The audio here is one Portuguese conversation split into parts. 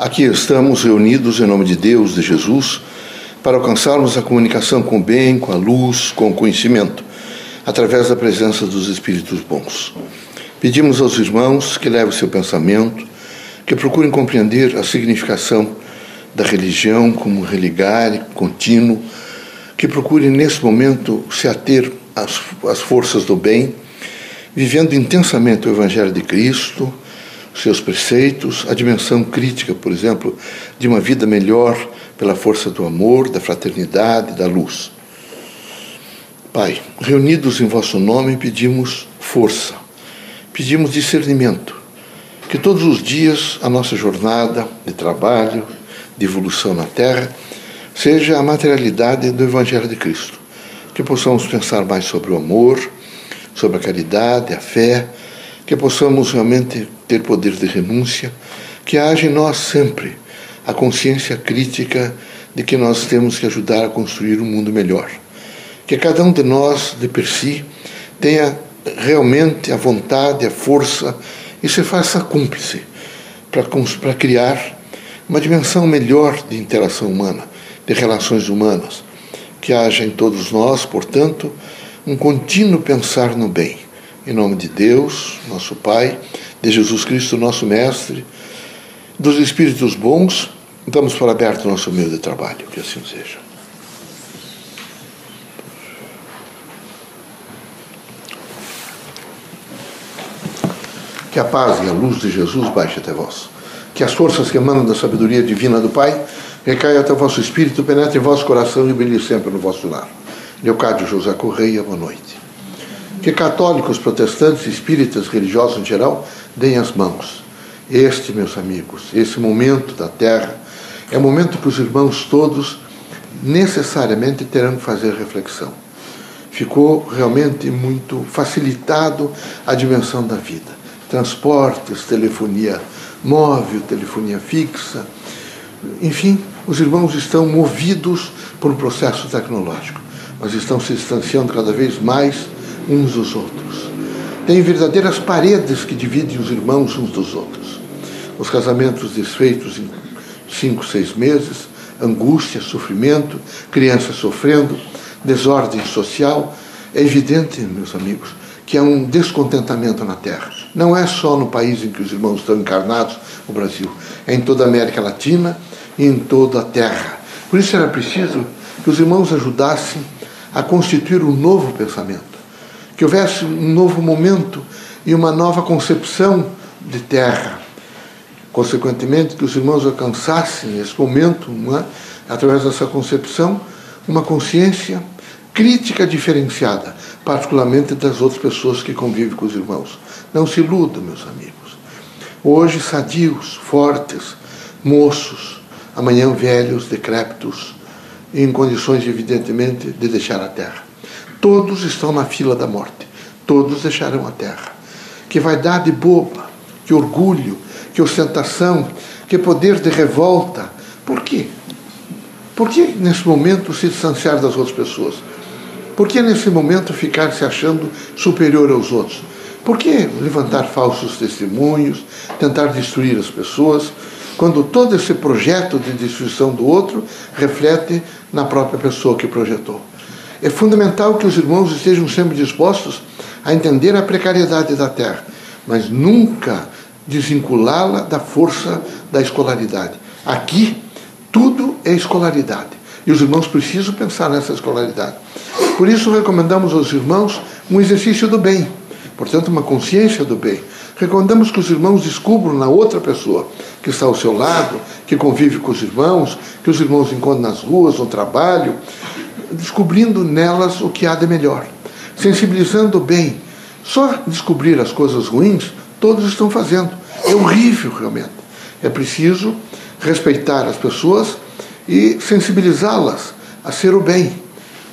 Aqui estamos reunidos em nome de Deus, de Jesus, para alcançarmos a comunicação com o bem, com a luz, com o conhecimento, através da presença dos Espíritos bons. Pedimos aos irmãos que levem seu pensamento, que procurem compreender a significação da religião como religar contínuo, que procurem nesse momento se ater às, às forças do bem, vivendo intensamente o Evangelho de Cristo seus preceitos, a dimensão crítica, por exemplo, de uma vida melhor pela força do amor, da fraternidade, da luz. Pai, reunidos em vosso nome, pedimos força, pedimos discernimento, que todos os dias a nossa jornada de trabalho, de evolução na Terra, seja a materialidade do Evangelho de Cristo, que possamos pensar mais sobre o amor, sobre a caridade, a fé, que possamos realmente ter poder de renúncia, que haja em nós sempre a consciência crítica de que nós temos que ajudar a construir um mundo melhor. Que cada um de nós, de per si, tenha realmente a vontade, a força e se faça cúmplice para criar uma dimensão melhor de interação humana, de relações humanas. Que haja em todos nós, portanto, um contínuo pensar no bem em nome de Deus, nosso Pai, de Jesus Cristo, nosso Mestre, dos Espíritos bons, damos por aberto o nosso meio de trabalho, que assim seja. Que a paz e a luz de Jesus baixe até vós. Que as forças que emanam da sabedoria divina do Pai recaiam até o vosso espírito, penetrem em vosso coração e brilhem sempre no vosso lar. Leocádio José Correia, boa noite que católicos, protestantes, espíritas, religiosos em geral, deem as mãos. Este, meus amigos, esse momento da Terra é momento que os irmãos todos necessariamente terão que fazer reflexão. Ficou realmente muito facilitado a dimensão da vida. Transportes, telefonia móvel, telefonia fixa, enfim, os irmãos estão movidos por um processo tecnológico, mas estão se distanciando cada vez mais uns dos outros. Tem verdadeiras paredes que dividem os irmãos uns dos outros. Os casamentos desfeitos em cinco, seis meses, angústia, sofrimento, crianças sofrendo, desordem social. É evidente, meus amigos, que há um descontentamento na Terra. Não é só no país em que os irmãos estão encarnados, o Brasil, é em toda a América Latina e em toda a Terra. Por isso era preciso que os irmãos ajudassem a constituir um novo pensamento que houvesse um novo momento e uma nova concepção de terra. Consequentemente, que os irmãos alcançassem nesse momento, é? através dessa concepção, uma consciência crítica diferenciada, particularmente das outras pessoas que convivem com os irmãos. Não se iludam, meus amigos. Hoje, sadios, fortes, moços, amanhã velhos, decrépitos, em condições, evidentemente, de deixar a terra. Todos estão na fila da morte. Todos deixarão a terra. Que vaidade boba, que orgulho, que ostentação, que poder de revolta. Por quê? Por que nesse momento se distanciar das outras pessoas? Por que nesse momento ficar se achando superior aos outros? Por que levantar falsos testemunhos, tentar destruir as pessoas, quando todo esse projeto de destruição do outro reflete na própria pessoa que projetou? É fundamental que os irmãos estejam sempre dispostos a entender a precariedade da terra, mas nunca desvinculá-la da força da escolaridade. Aqui, tudo é escolaridade. E os irmãos precisam pensar nessa escolaridade. Por isso, recomendamos aos irmãos um exercício do bem, portanto, uma consciência do bem. Recomendamos que os irmãos descubram na outra pessoa que está ao seu lado, que convive com os irmãos, que os irmãos encontram nas ruas, no trabalho, descobrindo nelas o que há de melhor, sensibilizando bem. Só descobrir as coisas ruins, todos estão fazendo. É horrível, realmente. É preciso respeitar as pessoas e sensibilizá-las a ser o bem,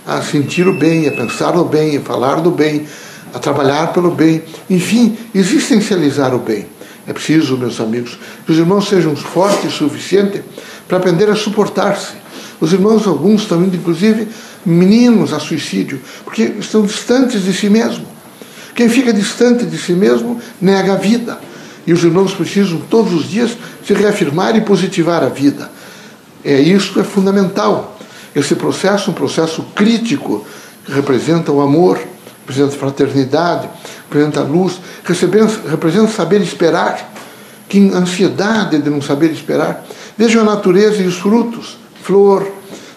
a sentir o bem, a pensar no bem, a falar do bem, a trabalhar pelo bem, enfim, existencializar o bem. É preciso, meus amigos, que os irmãos sejam fortes o suficiente para aprender a suportar-se, os irmãos, alguns estão indo, inclusive, meninos a suicídio, porque estão distantes de si mesmo. Quem fica distante de si mesmo nega a vida. E os irmãos precisam todos os dias se reafirmar e positivar a vida. É isso é fundamental. Esse processo, um processo crítico, representa o amor, representa a fraternidade, representa a luz, representa saber esperar. Que ansiedade de não saber esperar. Vejam a natureza e os frutos, flor,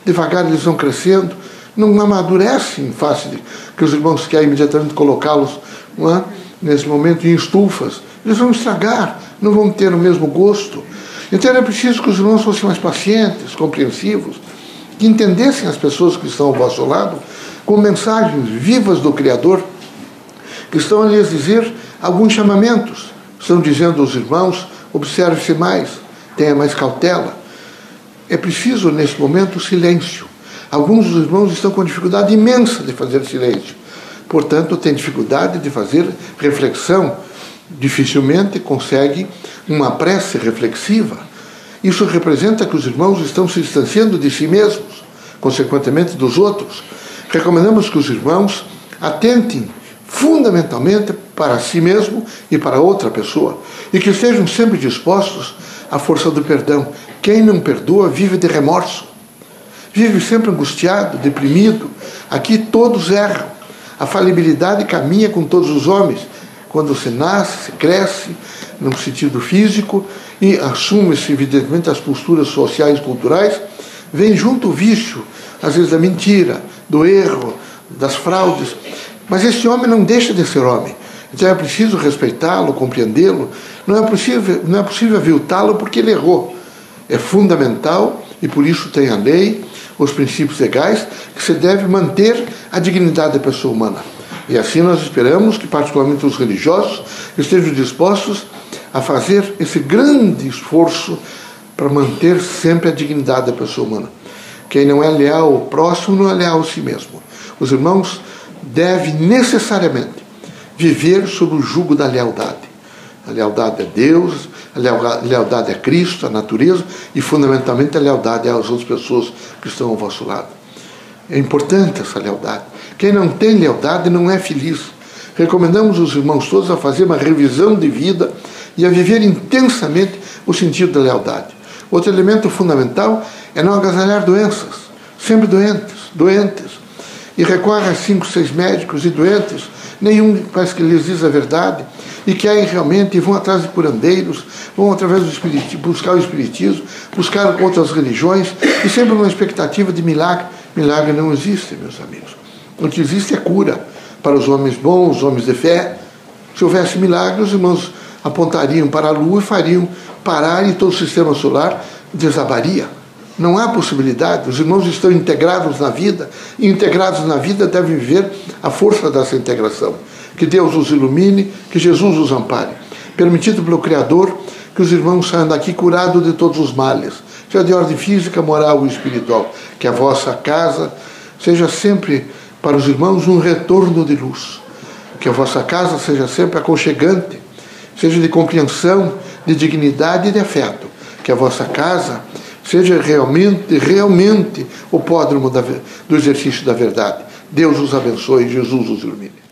devagar eles vão crescendo, não amadurecem de que os irmãos querem imediatamente colocá-los é? nesse momento em estufas. Eles vão estragar, não vão ter o mesmo gosto. Então era preciso que os irmãos fossem mais pacientes, compreensivos, que entendessem as pessoas que estão ao vosso lado com mensagens vivas do Criador, que estão a lhes dizer alguns chamamentos. Estão dizendo aos irmãos: observe-se mais, tenha mais cautela. É preciso, nesse momento, silêncio. Alguns dos irmãos estão com dificuldade imensa de fazer silêncio. Portanto, têm dificuldade de fazer reflexão. Dificilmente consegue uma prece reflexiva. Isso representa que os irmãos estão se distanciando de si mesmos, consequentemente dos outros. Recomendamos que os irmãos atentem fundamentalmente para si mesmo e para outra pessoa e que estejam sempre dispostos à força do perdão. Quem não perdoa vive de remorso vive sempre angustiado, deprimido. Aqui todos erram. A falibilidade caminha com todos os homens. Quando se nasce, se cresce, num sentido físico, e assume-se, evidentemente, as posturas sociais e culturais, vem junto o vício, às vezes da mentira, do erro, das fraudes. Mas esse homem não deixa de ser homem. Então é preciso respeitá-lo, compreendê-lo. Não é possível, não é possível aviltá-lo porque ele errou. É fundamental e por isso tem a lei, os princípios legais, que se deve manter a dignidade da pessoa humana. E assim nós esperamos que, particularmente os religiosos, estejam dispostos a fazer esse grande esforço para manter sempre a dignidade da pessoa humana. Quem não é leal ao próximo não é leal a si mesmo. Os irmãos devem necessariamente viver sob o jugo da lealdade. A lealdade a Deus, a lealdade a Cristo, a natureza e, fundamentalmente, a lealdade às outras pessoas que estão ao vosso lado. É importante essa lealdade. Quem não tem lealdade não é feliz. Recomendamos os irmãos todos a fazer uma revisão de vida e a viver intensamente o sentido da lealdade. Outro elemento fundamental é não agasalhar doenças, sempre doentes, doentes. E recorre a cinco, seis médicos e doentes, nenhum parece que lhes diz a verdade e querem realmente e vão atrás de curandeiros, vão através do espiritismo, buscar o espiritismo, buscar outras religiões e sempre numa expectativa de milagre. Milagre não existe, meus amigos. O que existe é cura para os homens bons, os homens de fé. Se houvesse milagre, os irmãos apontariam para a lua e fariam parar e todo o sistema solar desabaria. Não há possibilidade. Os irmãos estão integrados na vida e integrados na vida devem viver a força dessa integração. Que Deus os ilumine, que Jesus os ampare. Permitido pelo Criador que os irmãos saiam daqui curados de todos os males, seja de ordem física, moral ou espiritual. Que a vossa casa seja sempre para os irmãos um retorno de luz. Que a vossa casa seja sempre aconchegante, seja de compreensão, de dignidade e de afeto. Que a vossa casa seja realmente, realmente o pódromo da, do exercício da verdade. Deus os abençoe, Jesus os ilumine.